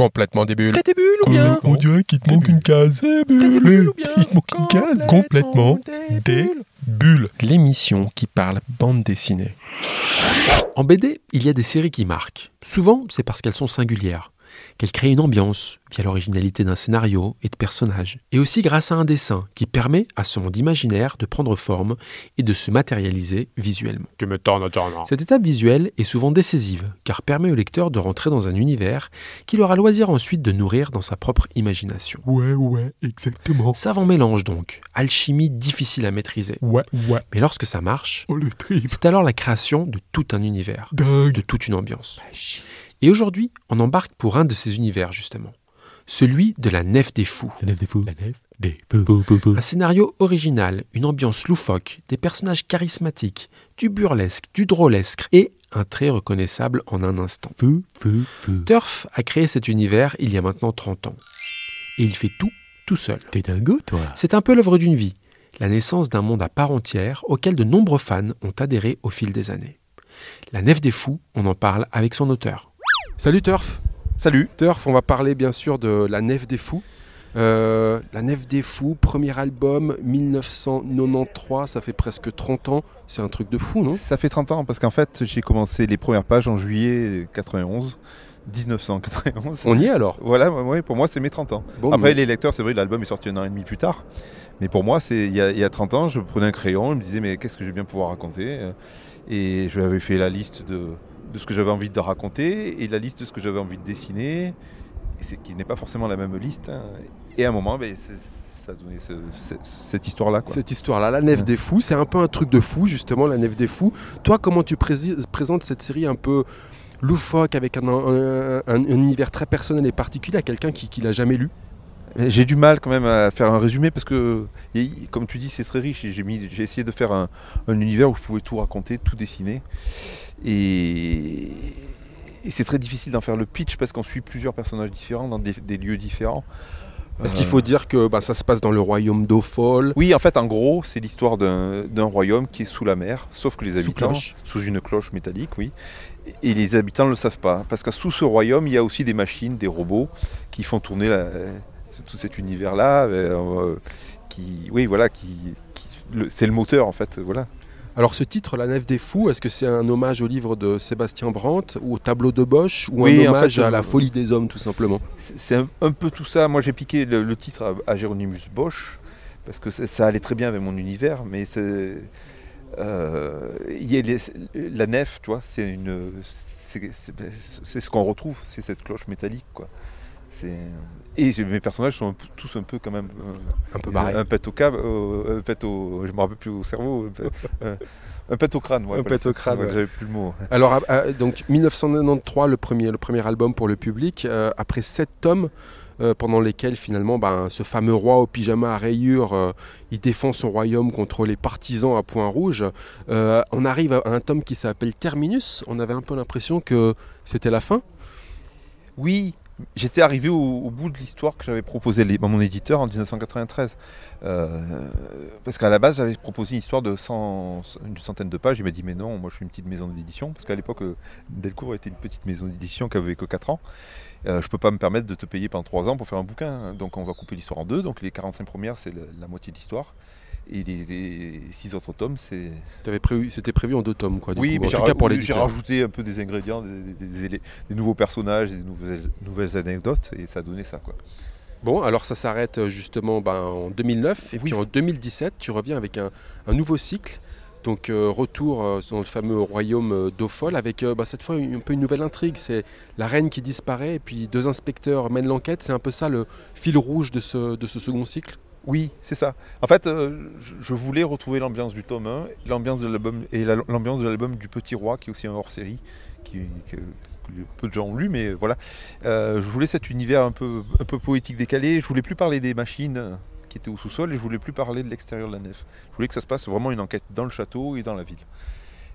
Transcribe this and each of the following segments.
Complètement des bulles. T'as tes bulles ou bien On dirait qu'il te manque une case. T'as des bulles ou bien Il te manque une case. Complètement des bulles. L'émission qui parle bande dessinée. En BD, il y a des séries qui marquent. Souvent, c'est parce qu'elles sont singulières, qu'elles créent une ambiance via l'originalité d'un scénario et de personnages, et aussi grâce à un dessin qui permet à ce monde imaginaire de prendre forme et de se matérialiser visuellement. Tu me. Cette étape visuelle est souvent décisive, car permet au lecteur de rentrer dans un univers qu'il aura loisir ensuite de nourrir dans sa propre imagination. Ouais, ouais, exactement. Savant mélange donc, alchimie difficile à maîtriser. Ouais, ouais. Mais lorsque ça marche, Oh, c'est alors la création de tout un univers, Dingue. de toute une ambiance. Et aujourd'hui, on embarque pour un de ces univers justement, celui de la Nef des Fous. La nef des fous. La nef des fous. Un scénario original, une ambiance loufoque, des personnages charismatiques, du burlesque, du drôlesque et un trait reconnaissable en un instant. Feu, feu, feu. Turf a créé cet univers il y a maintenant 30 ans. Et il fait tout, tout seul. T'es dingo, toi. C'est un peu l'œuvre d'une vie, la naissance d'un monde à part entière auquel de nombreux fans ont adhéré au fil des années. La Nef des Fous, on en parle avec son auteur. Salut Turf. Salut. Turf, on va parler bien sûr de La Nef des Fous. Euh, la Nef des Fous, premier album 1993, ça fait presque 30 ans. C'est un truc de fou, non? Ça fait 30 ans parce qu'en fait, j'ai commencé les premières pages en juillet 91. 1991. On y est alors? Voilà, ouais, pour moi, c'est mes 30 ans. Bon, Après, mais- les lecteurs, c'est vrai, l'album est sorti un an et demi plus tard. Mais pour moi, c'est il y, a, il y a 30 ans, je prenais un crayon, je me disais, mais qu'est-ce que je vais bien pouvoir raconter? Et je avais fait la liste de, de ce que j'avais envie de raconter et la liste de ce que j'avais envie de dessiner, qui n'est pas forcément la même liste. hein. Et à un moment, ben, ça a donné ce- ce- cette histoire-là. Cette histoire-là, la Nef des Fous, c'est un peu un truc de fou, justement, la Nef des Fous. Toi, comment tu présentes cette série un peu loufoque, avec un, un- un- un univers très personnel et particulier à quelqu'un qui ne l'a jamais lu? J'ai du mal quand même à faire un résumé parce que, et comme tu dis, c'est très riche. J'ai mis- j'ai essayé de faire un, un univers où je pouvais tout raconter, tout dessiner. Et, et c'est très difficile d'en faire le pitch parce qu'on suit plusieurs personnages différents dans des, des lieux différents. Parce Euh, qu'il faut dire que bah, ça se passe dans le royaume d'Ophol? Oui, en fait, en gros, c'est l'histoire d'un d'un royaume qui est sous la mer, sauf que les Sous habitants, cloche. sous une cloche métallique, oui. Et les habitants ne le savent pas, parce que sous ce royaume, il y a aussi des machines, des robots qui font tourner la- tout cet univers-là, euh, qui, oui, voilà, qui, c'est le moteur en fait, voilà. Alors ce titre, La Nef des Fous, est-ce que c'est un hommage au livre de Sébastien Brandt, ou au tableau de Bosch, ou Oui, un en hommage fait, à euh, la folie des hommes, tout simplement? C'est- un, un peu tout ça. Moi, j'ai piqué le, le titre à, à Géronimus Bosch parce que ça, allait très bien avec mon univers, mais c'est euh, il y a les- la nef, tu vois, c'est une, c'est- c'est c'est ce qu'on retrouve, c'est cette cloche métallique, quoi. C'est- Et mes personnages sont un peu- tous un peu quand même euh, Un peu un pet au câble, euh, un pet au, je me rappelle plus au cerveau, un pet, euh, au crâne, ouais, Un pet au crâne, ouais, j'avais plus le mot. Alors, à- donc 1993, le premier, le premier album pour le public, euh, après sept tomes, euh, pendant lesquels finalement ben, ce fameux roi au pyjama à rayures, euh, il défend son royaume contre les partisans à point rouge, euh, on arrive à un tome qui s'appelle Terminus, on avait un peu l'impression que c'était la fin. Oui, j'étais arrivé au, bout de l'histoire que j'avais proposée à mon éditeur en 1993. Euh, parce qu'à la base, j'avais proposé une histoire de 100, une centaine de pages. Il m'a dit, mais non, moi je suis une petite maison d'édition. Parce qu'à l'époque, euh, Delcourt était une petite maison d'édition qui avait que 4 ans. Euh, je peux pas me permettre de te payer pendant 3 ans pour faire un bouquin. Donc on va couper l'histoire en deux. Donc les 45 premières, c'est la moitié de l'histoire. Et les 6 autres tomes, c'est c'était prévu en deux tomes, quoi. Du oui, coup. mais en tout cas pour j'ai rajouté un peu des ingrédients, des, des- des élé- des nouveaux personnages, des nouvelles, nouvelles anecdotes, et ça a donné ça. Quoi. Bon, alors ça s'arrête euh, justement ben, en 2009, et Oui. puis en 2017, tu reviens avec un, un nouveau cycle. Donc euh, retour euh, dans le fameux royaume euh, d'Ophol, avec euh, bah, cette fois une- un peu une nouvelle intrigue. C'est la reine qui disparaît, et puis deux inspecteurs mènent l'enquête. C'est un peu ça le fil rouge de ce, de ce second cycle. Oui, c'est ça. En fait, euh, je, voulais retrouver l'ambiance du tome 1, l'ambiance de l'album et la- l'ambiance de l'album du Petit Roi, qui est aussi un hors-série, que peu de gens ont lu, mais voilà. Euh, je voulais cet univers un peu, un peu poétique décalé. Je voulais plus parler des machines euh, qui étaient au sous-sol, et je voulais plus parler de l'extérieur de la nef. Je voulais que ça se passe vraiment une enquête dans le château et dans la ville.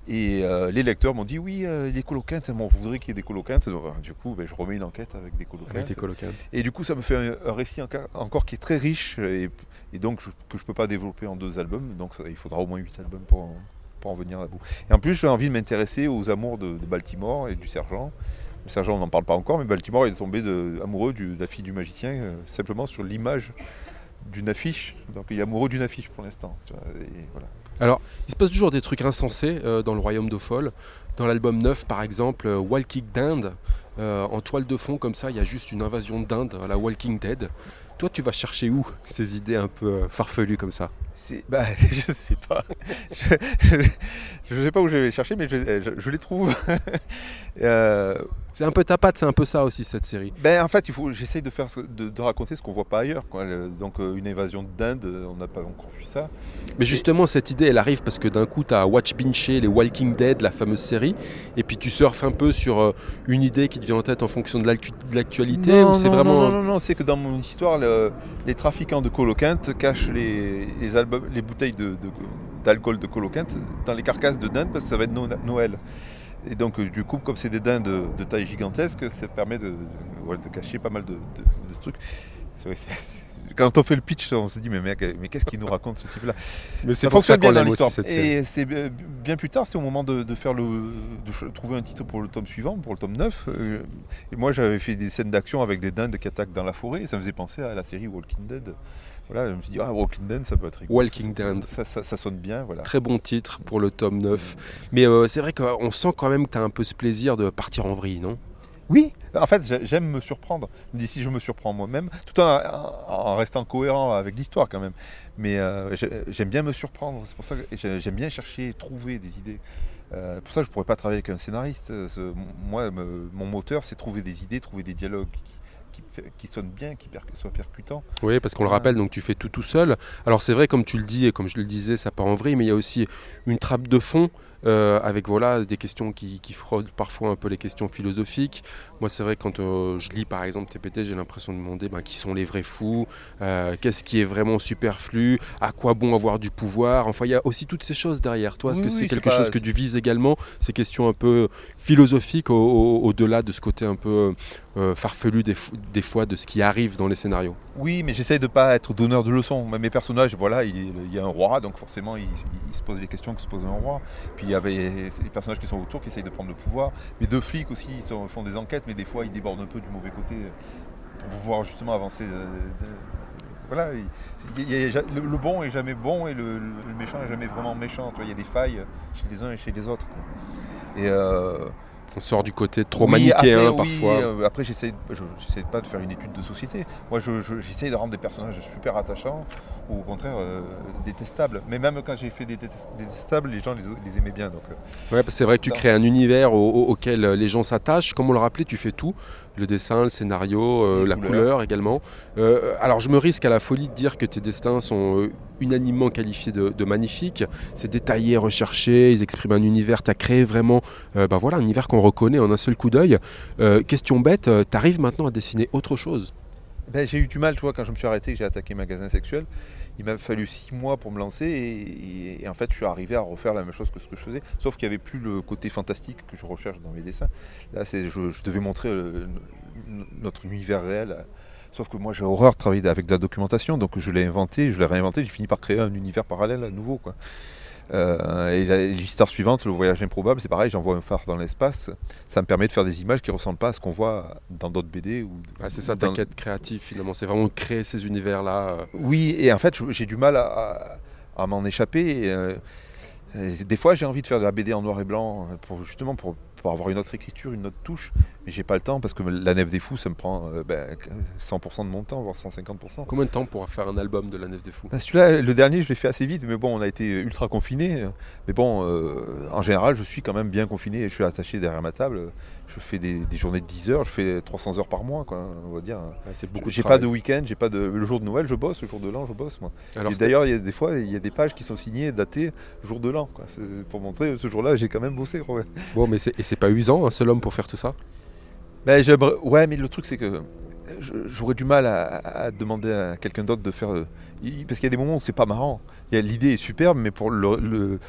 Et euh, les lecteurs m'ont dit oui, euh, les coloquintes, on voudrait qu'il y ait des coloquintes. Donc, euh, du coup, ben, je remets une enquête avec des coloquintes. Avec. Et du coup, ça me fait un, un récit encore qui est très riche et, et donc je- que je peux pas développer en deux albums. Donc ça- il faudra au moins huit albums pour en, pour en venir à bout. Et en plus, j'ai envie de m'intéresser aux amours de, de Baltimore et du sergent Ça, on n'en parle pas encore, mais Baltimore est tombé de, amoureux de la fille du magicien euh, simplement sur l'image d'une affiche. Donc il est amoureux d'une affiche pour l'instant. Alors, il se passe toujours des trucs insensés euh, dans le royaume de. Dans l'album 9, par exemple, euh, Walking Dinde, en toile de fond, comme ça, il y a juste une invasion d'Inde la Walking Dead. Toi, tu vas chercher où ces idées un peu farfelues comme ça? Bah, je sais pas. Je, ne sais pas où je vais les chercher, mais je, les trouve. Euh, c'est un peu ta patte, c'est un peu ça aussi cette série. Ben en fait, il faut, j'essaye de faire, de, raconter ce qu'on voit pas ailleurs. Donc euh, une invasion d'Inde, on n'a pas encore vu ça. Mais justement, cette idée, elle arrive parce que d'un coup, tu as Watch Binchy, les Walking Dead, la fameuse série, et puis tu surfes un peu sur euh, une idée qui te vient en tête en fonction de l'actualité. Non, vraiment. Non, non, non, c'est que dans mon histoire, les trafiquants de coloquinte cachent les, les les bouteilles d'alcool de, coloquinte dans les carcasses de dinde parce que ça va être Noël. Et donc, du coup, comme c'est des dindes de, taille gigantesque, ça permet de, cacher pas mal de, trucs. quand on fait le pitch, on se dit mais, mais qu'est-ce qu'il nous raconte ce type-là? Mais c'est fonctionne bien dans l'histoire. Et c'est bien plus tard, c'est au moment de, faire le, de trouver un titre pour le tome suivant, pour le tome 9. Euh, et moi, j'avais fait des scènes d'action avec des dindes qui attaquent dans la forêt. Et ça me faisait penser à la série Walking Dead. Voilà, je me suis dit, ah, Walking Dead, ça peut être rigolo. Walking Dead. Ça, ça, sonne bien, voilà. Très bon titre pour le tome 9. Mais euh, c'est vrai qu'on sent quand même que tu as un peu ce plaisir de partir en vrille, non? Oui, en fait, j'aime me surprendre. Je me dis si je me surprends moi-même, tout en, en, restant cohérent avec l'histoire quand même. Mais euh, j'aime bien me surprendre. C'est pour ça que j'aime bien chercher, trouver des idées. Euh, pour ça, je ne pourrais pas travailler avec un scénariste. moi, mon moteur, c'est trouver des idées, trouver des dialogues qui, sonne bien, qui, soit percutant. Oui, parce qu'on le rappelle, donc tu fais tout tout seul. Alors c'est vrai, comme tu le dis et comme je le disais, ça part en vrille, mais il y a aussi une trappe de fond euh, avec voilà, des questions qui, qui, fraudent parfois un peu les questions philosophiques. Moi, c'est vrai, quand euh, je lis par exemple TPT, j'ai l'impression de demander ben, qui sont les vrais fous, euh, qu'est-ce qui est vraiment superflu, à quoi bon avoir du pouvoir. Enfin, il y a aussi toutes ces choses derrière toi. Est-ce que c'est quelque chose que tu vises également Ces questions un peu philosophiques au-delà de ce côté un peu farfelu des, des, fois de ce qui arrive dans les scénarios? Oui, mais j'essaye de ne pas être donneur de leçons. Mes personnages, voilà, il, y a un roi, donc forcément, il, se pose les questions que se pose un roi. Puis il y avait les personnages qui sont autour qui essayent de prendre le pouvoir. Mais deux flics aussi, ils font des enquêtes, mais des fois ils débordent un peu du mauvais côté pour pouvoir justement avancer. Euh, voilà, le, bon est jamais bon et le, méchant est jamais vraiment méchant. Il y a des failles chez les uns et chez les autres. Et euh, on sort du côté trop manichéen parfois. Euh, après, j'essaie pas de faire une étude de société. Moi, j'essaie de rendre des personnages super attachants ou au contraire euh, détestables. Mais même quand j'ai fait des détestables, les gens les, aimaient bien. Donc, euh. ouais, c'est vrai que tu crées un univers auquel les gens s'attachent. Comme on le rappelait, tu fais tout le dessin, le scénario, euh, la couleur également. Euh, alors je me risque à la folie de dire que tes destins sont euh, unanimement qualifiés de, magnifiques. C'est détaillé, recherché, ils expriment un univers, tu as créé vraiment bah voilà, un univers qu'on reconnaît en un seul coup d'œil. question bête, tu arrives maintenant à dessiner autre chose? Ben, J'ai eu du mal, toi, quand je me suis arrêté, j'ai attaqué Magasin Sexuel il m'a fallu six mois pour me lancer et, en fait je suis arrivé à refaire la même chose que ce que je faisais, sauf qu'il n'y avait plus le côté fantastique que je recherche dans mes dessins. Là, c'est, je, devais montrer euh, notre univers réel. Sauf que moi j'ai horreur de travailler avec de la documentation, donc je l'ai inventé, je l'ai réinventé, j'ai fini par créer un univers parallèle à nouveau. Quoi. Euh, et l'histoire suivante, le voyage improbable, c'est pareil, j'envoie un phare dans l'espace. Ça me permet de faire des images qui ne ressemblent pas à ce qu'on voit dans d'autres BD. Ou c'est ça ta quête créative finalement, c'est vraiment créer ces univers-là. Euh. Oui, et en fait, j'ai du mal à, m'en échapper. Euh, des fois, j'ai envie de faire de la BD en noir et blanc, pour, justement pour, pour avoir une autre écriture, une autre touche. Mais j'ai pas le temps parce que la Nef des Fous, ça me prend 100% euh, ben, de mon temps, voire 150%. Combien de temps pour faire un album de la Nef des Fous? Ben, Celui-là, le dernier, je l'ai fait assez vite, mais bon, on a été ultra confinés. Mais bon, euh, en général, je suis quand même bien confiné. Je suis attaché derrière ma table. Je fais des, journées de 10 heures, je fais 300 heures par mois, quoi, on va dire. c'est beaucoup. J'ai pas de week-end, j'ai pas de. Le jour de Noël, je bosse. Le jour de l'an, je bosse, moi. Et d'ailleurs, il y a des fois, il y a des pages qui sont signées, datées jour de l'an, pour montrer ce jour-là, j'ai quand même bossé. Bon, mais c'est, et c'est pas usant, un seul homme pour faire tout ça? Ben, Ouais, mais le truc, c'est que j'aurais du mal à, demander à quelqu'un d'autre de faire. Euh, parce qu'il y a des moments où c'est pas marrant. L'idée est superbe, mais pour le,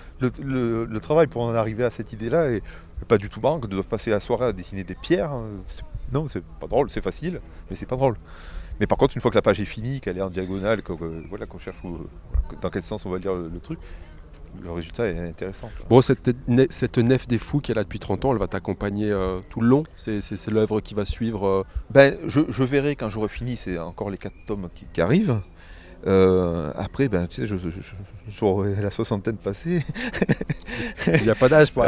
travail pour en arriver à cette idée-là est pas du tout marrant. Que de passer la soirée à dessiner des pierres, hein, non, c'est pas drôle, c'est facile, mais c'est pas drôle. Mais par contre, une fois que la page est finie, qu'elle est en diagonale, qu'on voilà, qu'on cherche dans quel sens on va lire le, truc, le résultat est intéressant. quoi. Bon, cette, ne- cette nef des fous qui est là depuis 30 ans, elle va t'accompagner euh, tout le long. C'est l'œuvre qui va suivre. euh, Ben, je, je verrai quand j'aurai fini, c'est encore les quatre tomes qui, qui arrivent. Euh, après, ben, tu sais, je, je- la soixantaine passée. Il n'y a pas d'âge pour.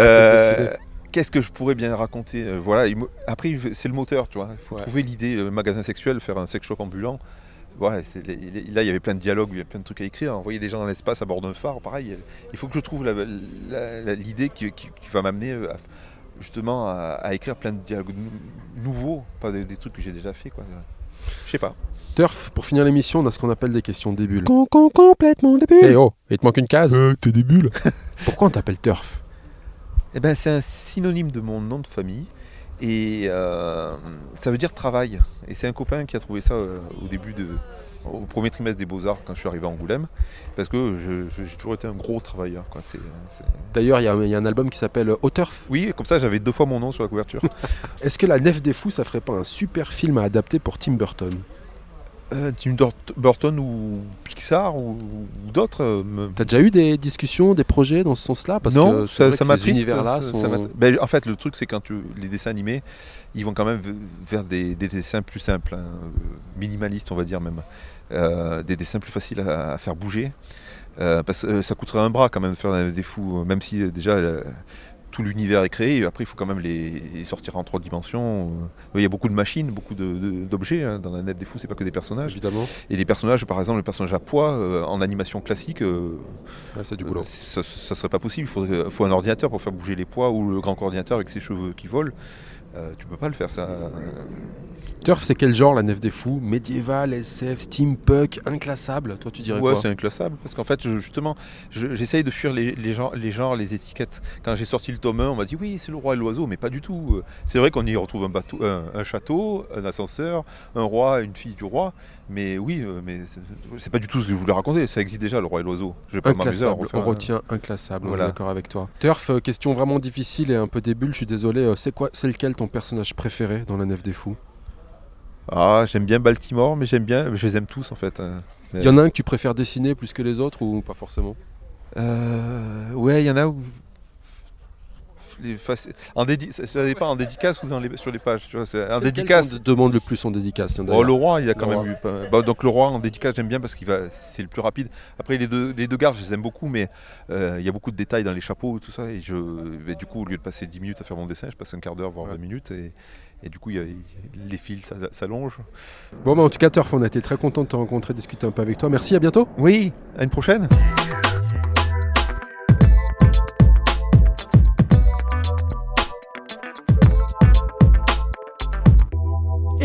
Qu'est-ce que je pourrais bien raconter Voilà. Après, c'est le moteur, tu vois. Il faut Ouais. trouver l'idée, le magasin sexuel, faire un sex shop ambulant. Voilà, c'est- les- les- là, il y avait plein de dialogues, il y avait plein de trucs à écrire. Envoyer des gens dans l'espace à bord d'un phare, pareil. Il faut que je trouve la- la- la- l'idée qui, qui- qui va m'amener euh, à- justement à, à écrire plein de dialogues nou- nouveaux, pas des, des trucs que j'ai déjà fait. quoi. Je sais pas. Turf, pour finir l'émission, on a ce qu'on appelle des questions débiles. complètement Eh oh, il te manque une case. Euh, t'es des bulles. Pourquoi on t'appelle Turf? Eh ben, c'est un synonyme de mon nom de famille. Et euh, ça veut dire travail. Et c'est un copain qui a trouvé ça euh, au début de. au premier trimestre des Beaux-Arts quand je suis arrivé à Angoulême. Parce que j'ai toujours été un gros travailleur. D'ailleurs, il y, a- il y a un album qui s'appelle Au Turf. Oui, comme ça j'avais deux fois mon nom sur la couverture. Est-ce que La Nef des Fous, ça ferait pas un super film à adapter pour Tim Burton? Euh, Tim Burton ou Pixar ou, ou d'autres. euh, me- T'as déjà eu des discussions, des projets dans ce sens-là? Parce non, que ça, ça m'attriste. sont... Ben, en fait, le truc, c'est quand tu- les dessins animés, ils vont quand même vers des, des dessins plus simples, hein, euh, minimalistes, on va dire même. Euh, des dessins plus faciles à, à faire bouger. Parce que ça coûterait un bras quand même de faire des fous, même si déjà tout l'univers est créé. Et après, il faut quand même les, les sortir en trois dimensions. Euh, Il y a beaucoup de machines, beaucoup d'objets hein, dans la net des fous. C'est pas que des personnages. Évidemment, Et les personnages, par exemple, le personnage à poids euh, en animation classique. euh, Ouais, c'est du boulot. Ça, ça serait pas possible. Il faut un ordinateur pour faire bouger les poids ou le grand coordinateur avec ses cheveux qui volent. Euh, tu peux pas le faire ça. Turf, c'est quel genre La Nef des Fous? Médiéval, SF, steampunk, inclassable? Toi, tu dirais Ouais, quoi? c'est inclassable parce qu'en fait, je- justement, je- j'essaye de fuir les, les, genres, les genres, les étiquettes. Quand j'ai sorti le tome 1, on m'a dit oui, c'est le roi et l'oiseau, mais pas du tout. C'est vrai qu'on y retrouve un, bateau, un, un château, un ascenseur, un roi, une fille du roi, mais oui, euh, mais c'est- pas du tout ce que je voulais raconter. Ça existe déjà, le roi et l'oiseau. Je vais pas m'amuser à on retient inclassable, on est Voilà. d'accord avec toi. Turf, euh, question vraiment difficile et un peu débile, je suis désolé. euh, c'est quoi, c'est lequel ton personnage préféré dans La Nef des Fous? Ah, j'aime bien Baltimore, mais j'aime bien, je les aime tous en fait. hein. Il y en a un que tu préfères dessiner plus que les autres ou pas forcément? Euh, ouais, il y en a où. Les faci- en dédi... ça, ça dépend en dédicace ou dans les... sur les pages. Tu vois, c'est... Lequel dédicace. demande le plus en dédicace tiens, Oh, le roi, il a quand Le même roi. eu. pas- bah, donc le roi en dédicace, j'aime bien parce qu'il va, c'est le plus rapide. Après les deux, les deux gardes, je les aime beaucoup, mais euh, il y a beaucoup de détails dans les chapeaux et tout ça. Et je, mais du coup, au lieu de passer 10 minutes à faire mon dessin, je passe un quart d'heure, voire Ouais. 20 minutes. Et, et du coup, il y a- les fils ça- s'allongent. Bon, bah, en tout cas, Turf, on a été très content de te rencontrer, discuter un peu avec toi. Merci, à bientôt. Oui, à une prochaine.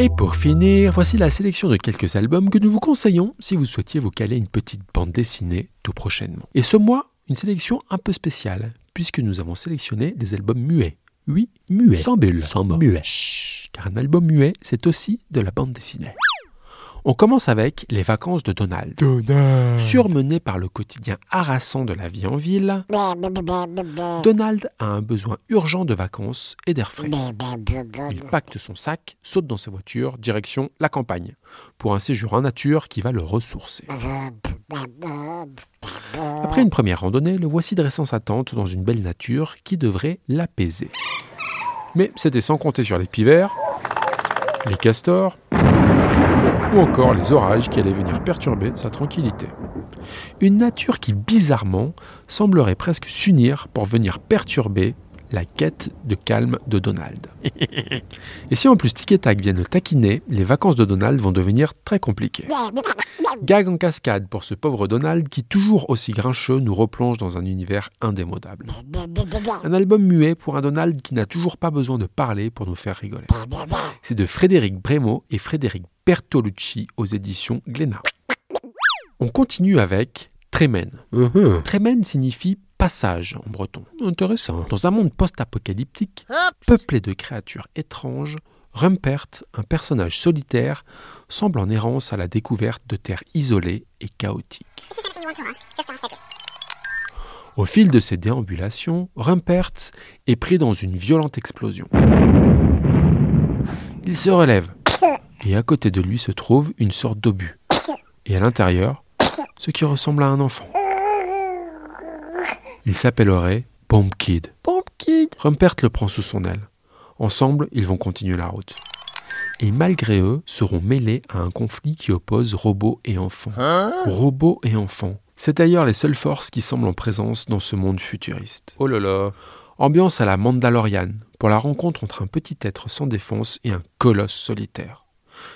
Et pour finir, voici la sélection de quelques albums que nous vous conseillons si vous souhaitiez vous caler une petite bande dessinée tout prochainement. Et ce mois, une sélection un peu spéciale, puisque nous avons sélectionné des albums muets. Oui, muets. Sans bulle. Sans mots. Muets. Chut, car un album muet, c'est aussi de la bande dessinée. On commence avec Les vacances de Donald. Donald. Surmené par le quotidien harassant de la vie en ville, Donald a un besoin urgent de vacances et d'air frais. Il pacte son sac, saute dans sa voiture, direction la campagne, pour un séjour en nature qui va le ressourcer. Après une première randonnée, le voici dressant sa tente dans une belle nature qui devrait l'apaiser. Mais c'était sans compter sur les pivers, les castors ou encore les orages qui allaient venir perturber sa tranquillité. Une nature qui, bizarrement, semblerait presque s'unir pour venir perturber la quête de calme de Donald. Et si en plus Tic et Tac viennent le taquiner, les vacances de Donald vont devenir très compliquées. Gag en cascade pour ce pauvre Donald qui, toujours aussi grincheux, nous replonge dans un univers indémodable. Un album muet pour un Donald qui n'a toujours pas besoin de parler pour nous faire rigoler. C'est de Frédéric Brémaud et Frédéric Bertolucci aux éditions Glénat. On continue avec Tremen. Tremen signifie passage en breton. Intéressant. Dans un monde post-apocalyptique, peuplé de créatures étranges, Rumpert, un personnage solitaire, semble en errance à la découverte de terres isolées et chaotiques. Au fil de ses déambulations, Rumpert est pris dans une violente explosion. Il se relève, et à côté de lui se trouve une sorte d'obus. Et à l'intérieur, ce qui ressemble à un enfant. Il s'appellerait Bomb Kid. Bomb Kid Rumpert le prend sous son aile. Ensemble, ils vont continuer la route. Et malgré eux, seront mêlés à un conflit qui oppose robots et enfants. robots et enfants. C'est d'ailleurs les seules forces qui semblent en présence dans ce monde futuriste. Oh là là Ambiance à la Mandalorian, pour la rencontre entre un petit être sans défense et un colosse solitaire.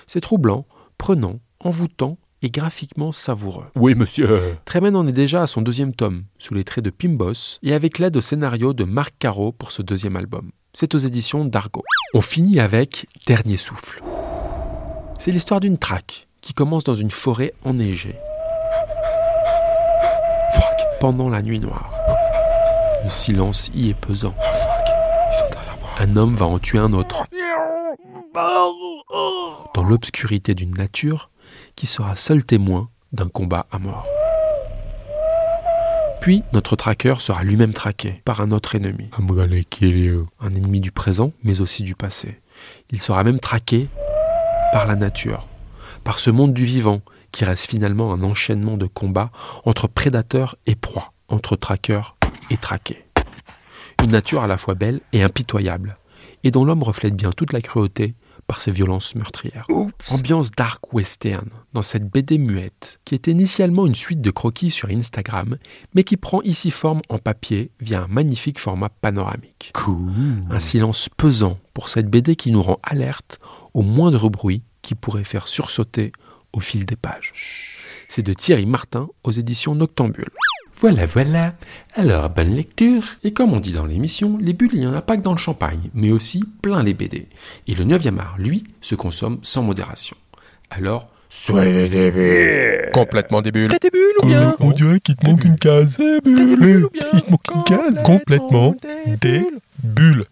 C'est troublant, prenant, envoûtant et graphiquement savoureux. Oui, monsieur Tremen en est déjà à son deuxième tome, sous les traits de Pimbos, et avec l'aide au scénario de Marc Caro pour ce deuxième album. C'est aux éditions d'Argo. On finit avec Dernier souffle. C'est l'histoire d'une traque qui commence dans une forêt enneigée. Fuck. Pendant la nuit noire. Le silence y est pesant. Fuck Ils sont derrière moi Un homme va en tuer un autre. Dans l'obscurité d'une nature qui sera seul témoin d'un combat à mort. Puis notre tracker sera lui-même traqué par un autre ennemi. Un ennemi du présent, mais aussi du passé. Il sera même traqué par la nature, par ce monde du vivant qui reste finalement un enchaînement de combats entre prédateurs et proies, entre traqueurs et traqués. Une nature à la fois belle et impitoyable, et dont l'homme reflète bien toute la cruauté par ses violences meurtrières. Ambiance dark western dans cette BD muette, qui était initialement une suite de croquis sur Instagram, mais qui prend ici forme en papier via un magnifique format panoramique. Cool Un silence pesant pour cette BD qui nous rend alerte au moindre bruit qui pourrait faire sursauter au fil des pages. C'est de Thierry Martin aux éditions Noctambule. Voilà, voilà. Alors, bonne lecture. Et comme on dit dans l'émission, les bulles, il n'y en a pas que dans le champagne, mais aussi plein les BD. Et le 9e art, lui, se consomme sans modération. Alors, soyez des bulles. Complètement débile. T'as tes bulles ou bien On dirait qu'il te manque une case. Des bulles ou bien Il te manque une case. Complètement des bulles.